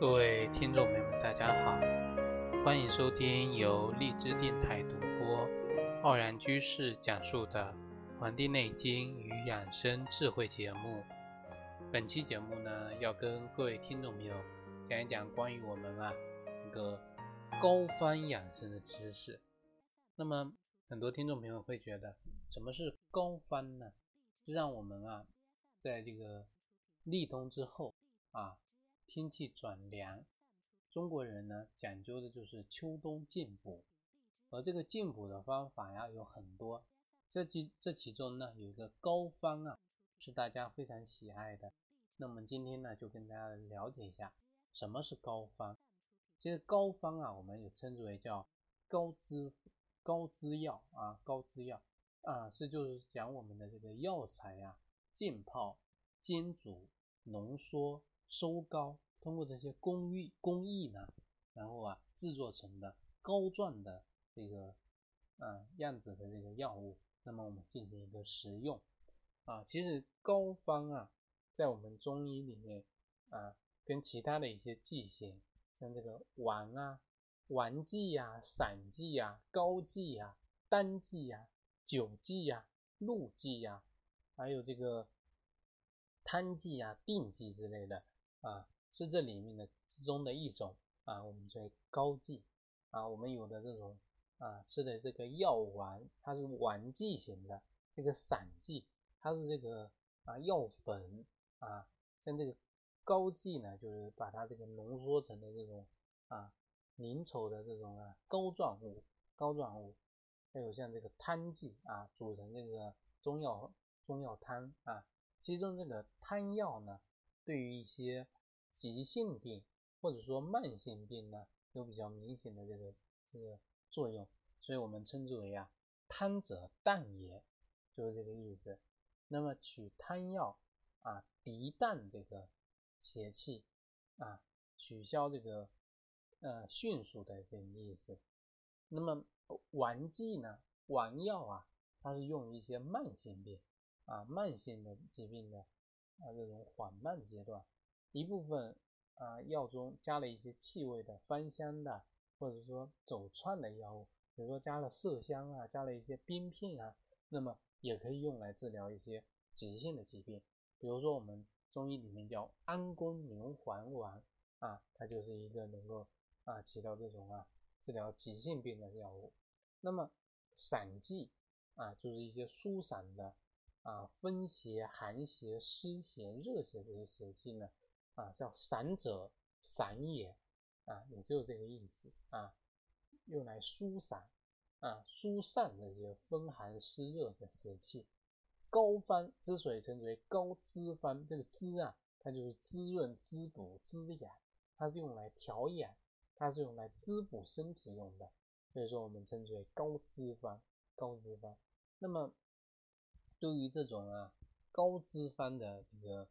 各位听众朋友们，大家好，欢迎收听由荔枝电台独播、傲然居士讲述的《黄帝内经与养生智慧》节目。本期节目呢，要跟各位听众朋友讲一讲关于我们啊这个高方养生的知识。那么，很多听众朋友会觉得，什么是高方呢？就让我们啊，在这个立冬之后啊。天气转凉，中国人呢讲究的就是秋冬进补，而这个进补的方法呀有很多，这其这其中呢有一个膏方啊，是大家非常喜爱的。那么今天呢就跟大家了解一下什么是膏方。其实膏方啊，我们也称之为叫膏滋膏滋药啊，膏滋药啊是就是讲我们的这个药材呀，浸泡、煎煮、浓缩。收膏，通过这些工艺工艺呢，然后啊制作成的膏状的这个啊样子的这个药物，那么我们进行一个食用啊。其实膏方啊，在我们中医里面啊，跟其他的一些剂型，像这个丸啊、丸剂呀、散剂呀、膏剂呀、单剂呀、酒剂呀、露剂呀，还有这个汤剂呀、定剂之类的。啊，是这里面的之中的一种啊，我们叫膏剂啊。我们有的这种啊吃的这个药丸，它是丸剂型的；这个散剂，它是这个啊药粉啊。像这个膏剂呢，就是把它这个浓缩成的这种啊凝稠的这种啊膏状物，膏状物。还有像这个汤剂啊，煮成这个中药中药汤啊。其中这个汤药呢。对于一些急性病或者说慢性病呢，有比较明显的这个这个作用，所以我们称之为啊贪者淡也，就是这个意思。那么取贪药啊涤淡这个邪气啊，取消这个呃迅速的这个意思。那么丸剂呢，丸药啊，它是用于一些慢性病啊慢性的疾病的。啊，这种缓慢阶段，一部分啊药中加了一些气味的芳香的，或者说走窜的药物，比如说加了麝香啊，加了一些冰片啊，那么也可以用来治疗一些急性的疾病，比如说我们中医里面叫安宫牛黄丸啊，它就是一个能够啊起到这种啊治疗急性病的药物。那么散剂啊，就是一些疏散的。啊，风邪、寒邪、湿邪、热邪这些邪气呢，啊，叫散者散也，啊，也就是这个意思啊，用来疏散啊，疏散这些风寒湿热的邪气。膏方之所以称之为膏滋方，这个滋啊，它就是滋润、滋补、滋养，它是用来调养，它是用来滋补身体用的，所以说我们称之为膏滋方，膏滋方。那么对于这种啊高脂肪的这个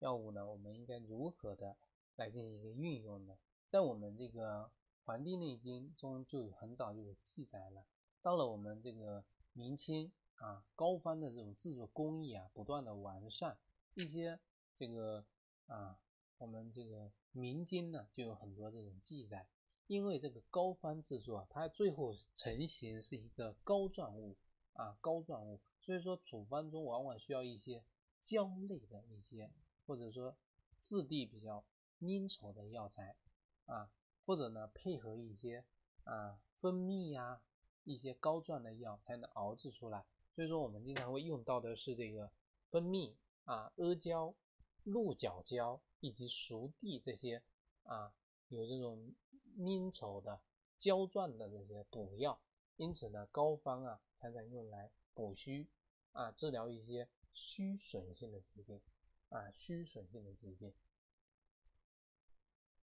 药物呢，我们应该如何的来进行一个运用呢？在我们这个《黄帝内经》中就很早就有记载了。到了我们这个明清啊，膏方的这种制作工艺啊，不断的完善，一些这个啊，我们这个民间呢就有很多这种记载。因为这个膏方制作，它最后成型是一个膏状物啊，膏状物。所以说，处方中往往需要一些胶类的一些，或者说质地比较粘稠的药材啊，或者呢配合一些啊蜂蜜呀一些膏状的药才能熬制出来。所以说，我们经常会用到的是这个蜂蜜啊、阿胶、鹿角胶以及熟地这些啊有这种粘稠的胶状的这些补药。因此呢，膏方啊常常用来补虚。啊，治疗一些虚损性的疾病啊，虚损性的疾病。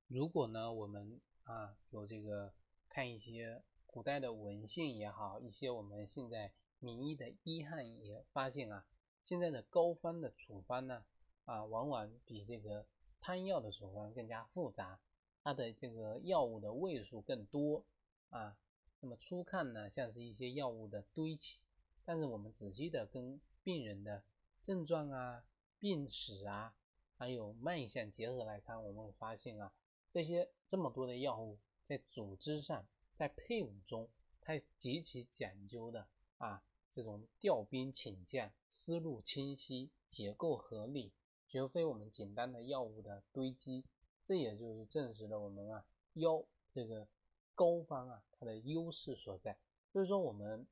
如果呢，我们啊有这个看一些古代的文献也好，一些我们现在名医的医汉也发现啊，现在的膏方的处方呢啊，往往比这个汤药的处方更加复杂，它的这个药物的位数更多啊。那么初看呢，像是一些药物的堆砌。但是我们仔细的跟病人的症状啊、病史啊，还有脉象结合来看，我们会发现啊，这些这么多的药物在组织上，在配伍中，它极其讲究的啊，这种调兵遣将，思路清晰，结构合理，绝非我们简单的药物的堆积。这也就是证实了我们啊药这个膏方啊它的优势所在。所以说我们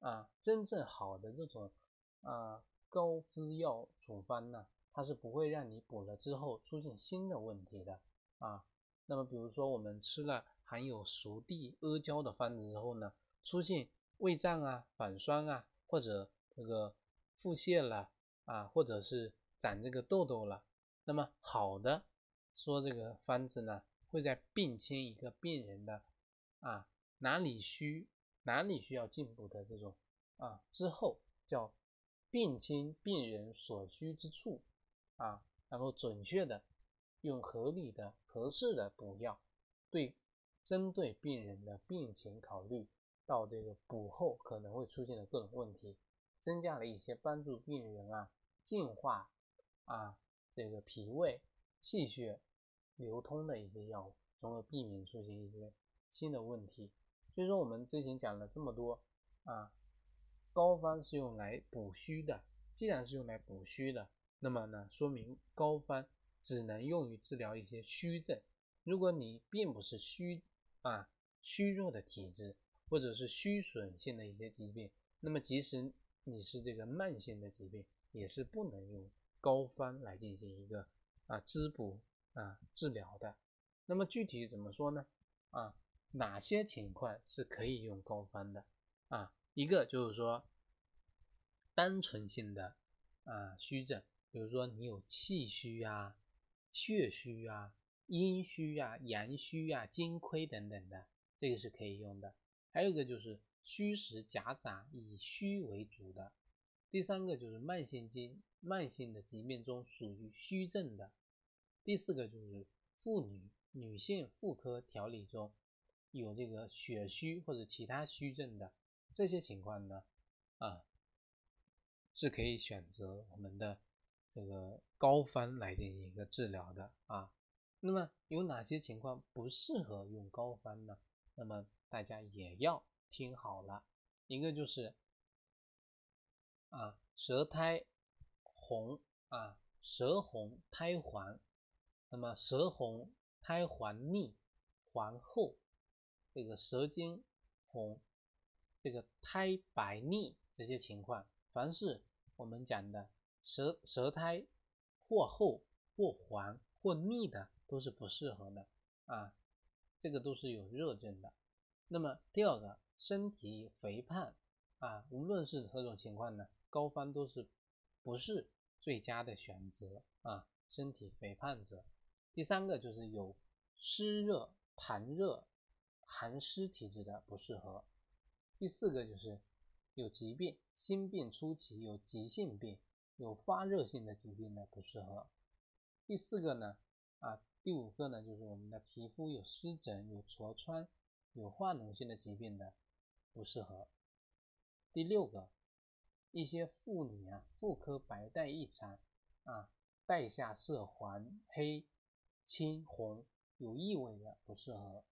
啊真正好的这种啊高滋药处方呢，它是不会让你补了之后出现新的问题的啊。那么，比如说我们吃了含有熟地阿胶的方子之后呢，出现胃胀啊、反酸啊，或者这个腹泻了啊，或者是长这个痘痘了，那么好的说这个方子呢，会在病清一个病人的啊哪里虚哪里需要进补的这种啊之后，叫病清病人所需之处啊，然后准确的。用合理的、合适的补药，对针对病人的病情考虑，到这个补后可能会出现的各种问题，增加了一些帮助病人啊净化啊这个脾胃气血流通的一些药物，从而避免出现一些新的问题。所以说，我们之前讲了这么多啊，膏方是用来补虚的，既然是用来补虚的，那么呢，说明膏方。只能用于治疗一些虚症。如果你并不是虚啊虚弱的体质，或者是虚损性的一些疾病，那么即使你是这个慢性的疾病，也是不能用膏方来进行一个啊滋补啊治疗的。那么具体怎么说呢？啊，哪些情况是可以用膏方的？啊，一个就是说单纯性的啊虚症，比如说你有气虚啊。血虚啊、阴虚啊、阳虚啊、精亏等等的，这个是可以用的。还有一个就是虚实夹杂，以虚为主的。第三个就是慢性疾、慢性的疾病中属于虚症的。第四个就是妇女、女性妇科调理中有这个血虚或者其他虚症的这些情况呢，啊，是可以选择我们的。这个膏方来进行一个治疗的啊，那么有哪些情况不适合用膏方呢？那么大家也要听好了，一个就是啊舌苔红啊舌红苔黄，那么舌红苔黄腻黄厚，这个舌尖红，这个苔白腻这些情况，凡是我们讲的。舌舌苔或厚或黄或腻的都是不适合的啊，这个都是有热症的。那么第二个，身体肥胖啊，无论是何种情况呢，膏方都是不是最佳的选择啊。身体肥胖者，第三个就是有湿热痰热寒湿体质的不适合。第四个就是有疾病，心病初期有急性病。有发热性的疾病呢不适合。第四个呢，啊，第五个呢就是我们的皮肤有湿疹、有痤疮、有化脓性的疾病的不适合。第六个，一些妇女啊，妇科白带异常啊，带下色黄、黑、青、红，有异味的不适合。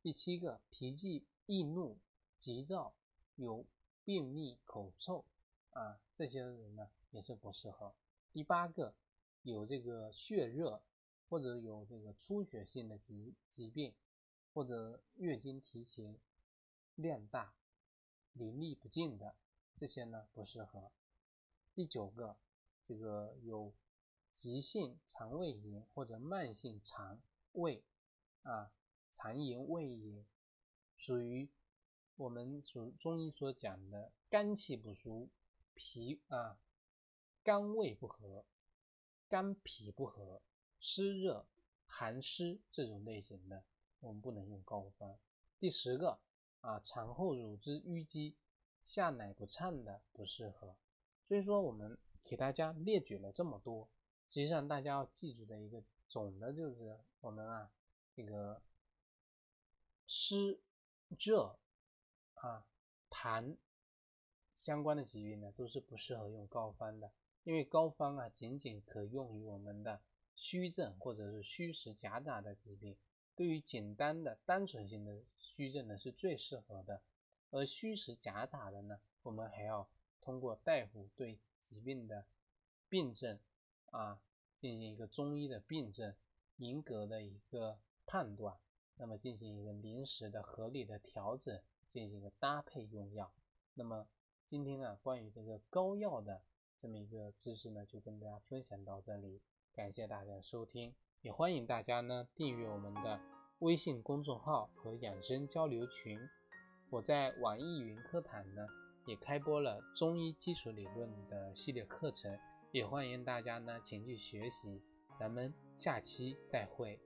第七个，脾气易怒、急躁、有便秘、口臭啊，这些人呢。也是不适合。第八个，有这个血热或者有这个出血性的疾疾病，或者月经提前、量大、淋漓不尽的这些呢不适合。第九个，这个有急性肠胃炎或者慢性肠胃啊肠炎、胃炎，属于我们所中医所讲的肝气不舒、脾啊。肝胃不和、肝脾不和、湿热、寒湿这种类型的，我们不能用膏方。第十个啊，产后乳汁淤积、下奶不畅的不适合。所以说，我们给大家列举了这么多，实际上大家要记住的一个总的就是我们啊，这个湿热啊痰相关的疾病呢，都是不适合用膏方的。因为膏方啊，仅仅可用于我们的虚症或者是虚实夹杂的疾病，对于简单的单纯性的虚症呢是最适合的，而虚实夹杂的呢，我们还要通过大夫对疾病的病症啊进行一个中医的病症严格的一个判断，那么进行一个临时的合理的调整，进行一个搭配用药。那么今天啊，关于这个膏药的这么一个知识呢，就跟大家分享到这里，感谢大家收听。也欢迎大家呢订阅我们的微信公众号和养生交流群。我在网易云课堂呢也开播了中医基础理论的系列课程，也欢迎大家呢前去学习。咱们下期再会。